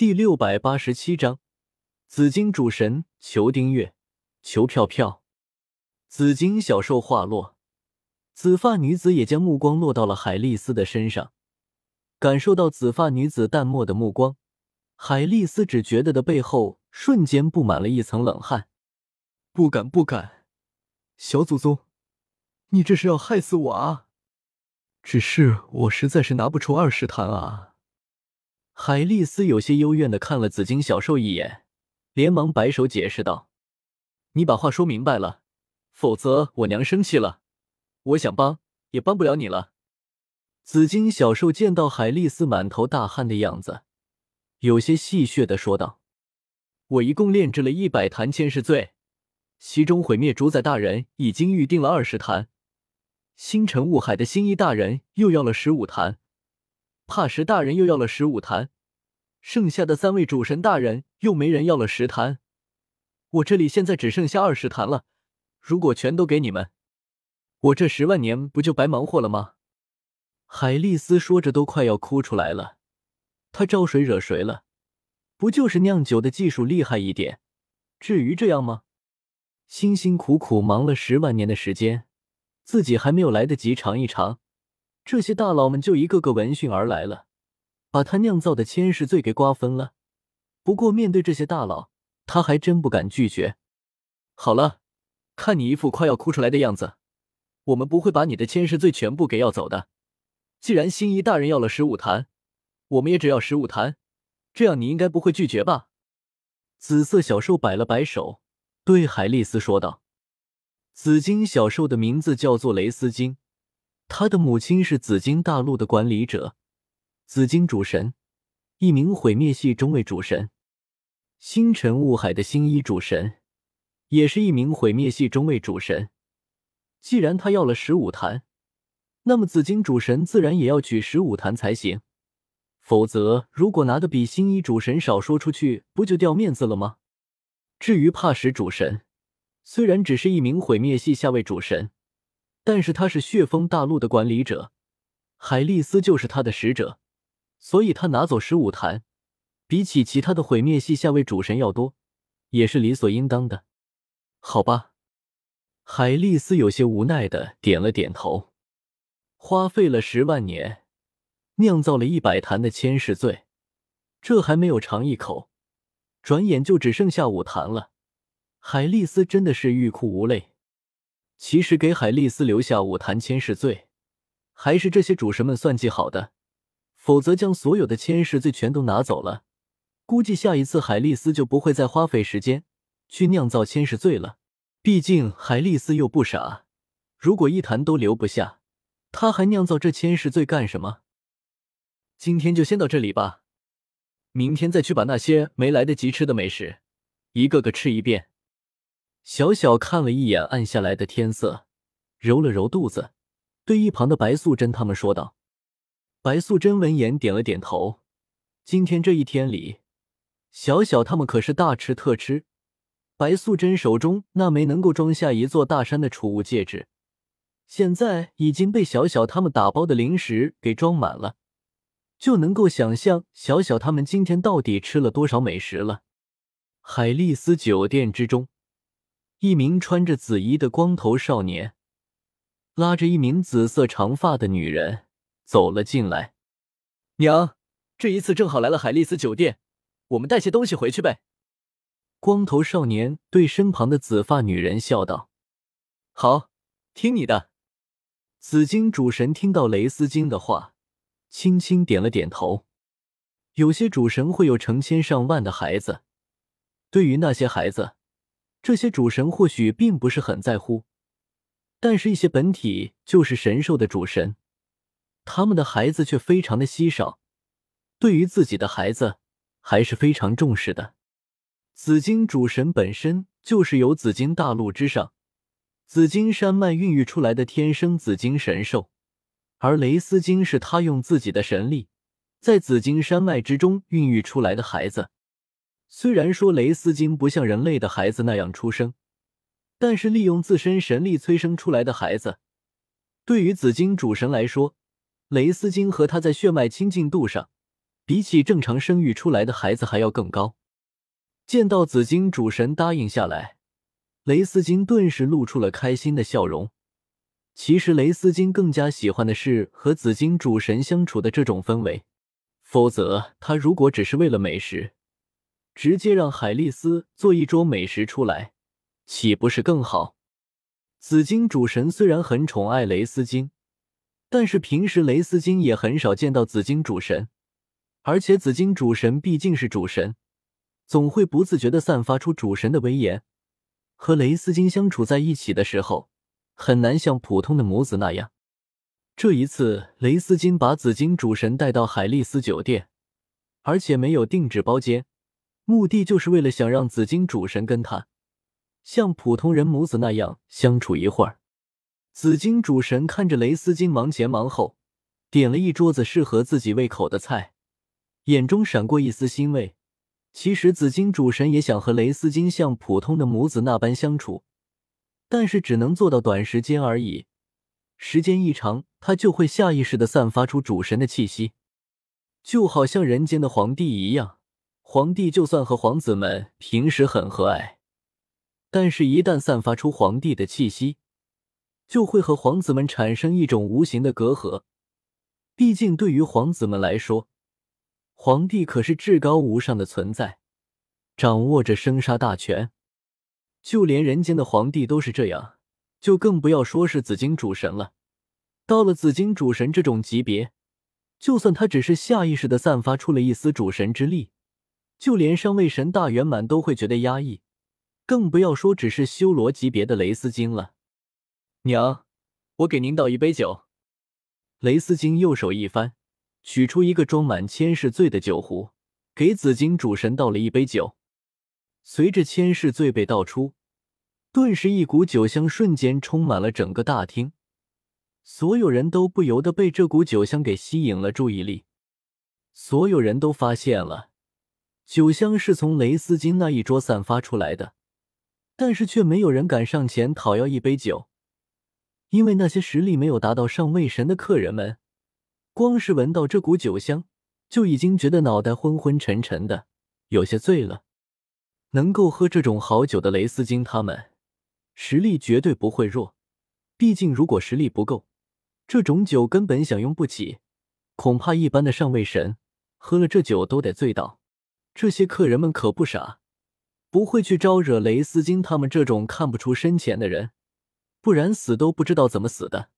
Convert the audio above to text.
第六百八十七章，紫金主神求订阅，求票票。紫金小兽话落，紫发女子也将目光落到了海丽丝的身上，感受到紫发女子淡漠的目光，海丽丝只觉得的背后瞬间布满了一层冷汗。不敢，不敢，小祖宗，你这是要害死我啊！只是我实在是拿不出二十坛啊。海丽丝有些幽怨的看了紫金小兽一眼，连忙摆手解释道：“你把话说明白了，否则我娘生气了，我想帮也帮不了你了。”紫金小兽见到海丽丝满头大汗的样子，有些戏谑的说道：“我一共炼制了一百坛千世罪，其中毁灭主宰大人已经预定了二十坛，星辰雾海的星一大人又要了十五坛。”怕什大人又要了十五坛，剩下的三位主神大人又没人要了十坛，我这里现在只剩下二十坛了。如果全都给你们，我这十万年不就白忙活了吗？海丽丝说着都快要哭出来了。她招谁惹谁了？不就是酿酒的技术厉害一点，至于这样吗？辛辛苦苦忙了十万年的时间，自己还没有来得及尝一尝。这些大佬们就一个个闻讯而来了，把他酿造的千世罪给瓜分了。不过面对这些大佬，他还真不敢拒绝。好了，看你一副快要哭出来的样子，我们不会把你的千世罪全部给要走的。既然心仪大人要了十五坛，我们也只要十五坛，这样你应该不会拒绝吧？紫色小兽摆了摆手，对海丽丝说道：“紫金小兽的名字叫做雷斯金。”他的母亲是紫金大陆的管理者，紫金主神，一名毁灭系中位主神，星辰雾海的星一主神，也是一名毁灭系中位主神。既然他要了十五坛，那么紫金主神自然也要取十五坛才行。否则，如果拿的比星一主神少，说出去不就掉面子了吗？至于帕什主神，虽然只是一名毁灭系下位主神。但是他是血风大陆的管理者，海丽丝就是他的使者，所以他拿走十五坛，比起其他的毁灭系下位主神要多，也是理所应当的。好吧，海丽丝有些无奈的点了点头。花费了十万年，酿造了一百坛的千世罪，这还没有尝一口，转眼就只剩下五坛了。海丽丝真的是欲哭无泪。其实给海丽丝留下五坛千世罪，还是这些主神们算计好的。否则将所有的千世罪全都拿走了，估计下一次海丽丝就不会再花费时间去酿造千世罪了。毕竟海丽丝又不傻，如果一坛都留不下，他还酿造这千世罪干什么？今天就先到这里吧，明天再去把那些没来得及吃的美食一个个吃一遍。小小看了一眼暗下来的天色，揉了揉肚子，对一旁的白素贞他们说道：“白素贞闻言点了点头。今天这一天里，小小他们可是大吃特吃。白素贞手中那枚能够装下一座大山的储物戒指，现在已经被小小他们打包的零食给装满了，就能够想象小小他们今天到底吃了多少美食了。海丽丝酒店之中。”一名穿着紫衣的光头少年，拉着一名紫色长发的女人走了进来。娘，这一次正好来了海丽丝酒店，我们带些东西回去呗。光头少年对身旁的紫发女人笑道：“好，听你的。”紫金主神听到雷斯金的话，轻轻点了点头。有些主神会有成千上万的孩子，对于那些孩子。这些主神或许并不是很在乎，但是，一些本体就是神兽的主神，他们的孩子却非常的稀少，对于自己的孩子还是非常重视的。紫金主神本身就是由紫金大陆之上紫金山脉孕育出来的天生紫金神兽，而雷斯金是他用自己的神力在紫金山脉之中孕育出来的孩子。虽然说雷斯金不像人类的孩子那样出生，但是利用自身神力催生出来的孩子，对于紫金主神来说，雷斯金和他在血脉亲近度上比起正常生育出来的孩子还要更高。见到紫金主神答应下来，雷斯金顿时露出了开心的笑容。其实雷斯金更加喜欢的是和紫金主神相处的这种氛围，否则他如果只是为了美食，直接让海丽丝做一桌美食出来，岂不是更好？紫金主神虽然很宠爱雷斯金，但是平时雷斯金也很少见到紫金主神，而且紫金主神毕竟是主神，总会不自觉的散发出主神的威严。和雷斯金相处在一起的时候，很难像普通的母子那样。这一次，雷斯金把紫金主神带到海丽丝酒店，而且没有定制包间，目的就是为了想让紫金主神跟他。像普通人母子那样相处一会儿。紫金主神看着雷斯金忙前忙后，点了一桌子适合自己胃口的菜，眼中闪过一丝欣慰。其实紫金主神也想和雷斯金像普通的母子那般相处，但是只能做到短时间而已。时间一长，他就会下意识的散发出主神的气息，就好像人间的皇帝一样。皇帝就算和皇子们平时很和蔼。但是，一旦散发出皇帝的气息，就会和皇子们产生一种无形的隔阂。毕竟，对于皇子们来说，皇帝可是至高无上的存在，掌握着生杀大权。就连人间的皇帝都是这样，就更不要说是紫金主神了。到了紫金主神这种级别，就算他只是下意识的散发出了一丝主神之力，就连上位神大圆满都会觉得压抑。更不要说只是修罗级别的雷斯金了。娘，我给您倒一杯酒。雷斯金右手一翻，取出一个装满千世醉的酒壶，给紫金主神倒了一杯酒。随着千世醉被倒出，顿时一股酒香瞬间充满了整个大厅，所有人都不由得被这股酒香给吸引了注意力。所有人都发现了，酒香是从雷斯金那一桌散发出来的。但是却没有人敢上前讨要一杯酒，因为那些实力没有达到上位神的客人们，光是闻到这股酒香，就已经觉得脑袋昏昏沉沉的，有些醉了。能够喝这种好酒的雷斯金他们，实力绝对不会弱。毕竟如果实力不够，这种酒根本享用不起，恐怕一般的上位神喝了这酒都得醉倒。这些客人们可不傻。不会去招惹雷斯金他们这种看不出深浅的人，不然死都不知道怎么死的。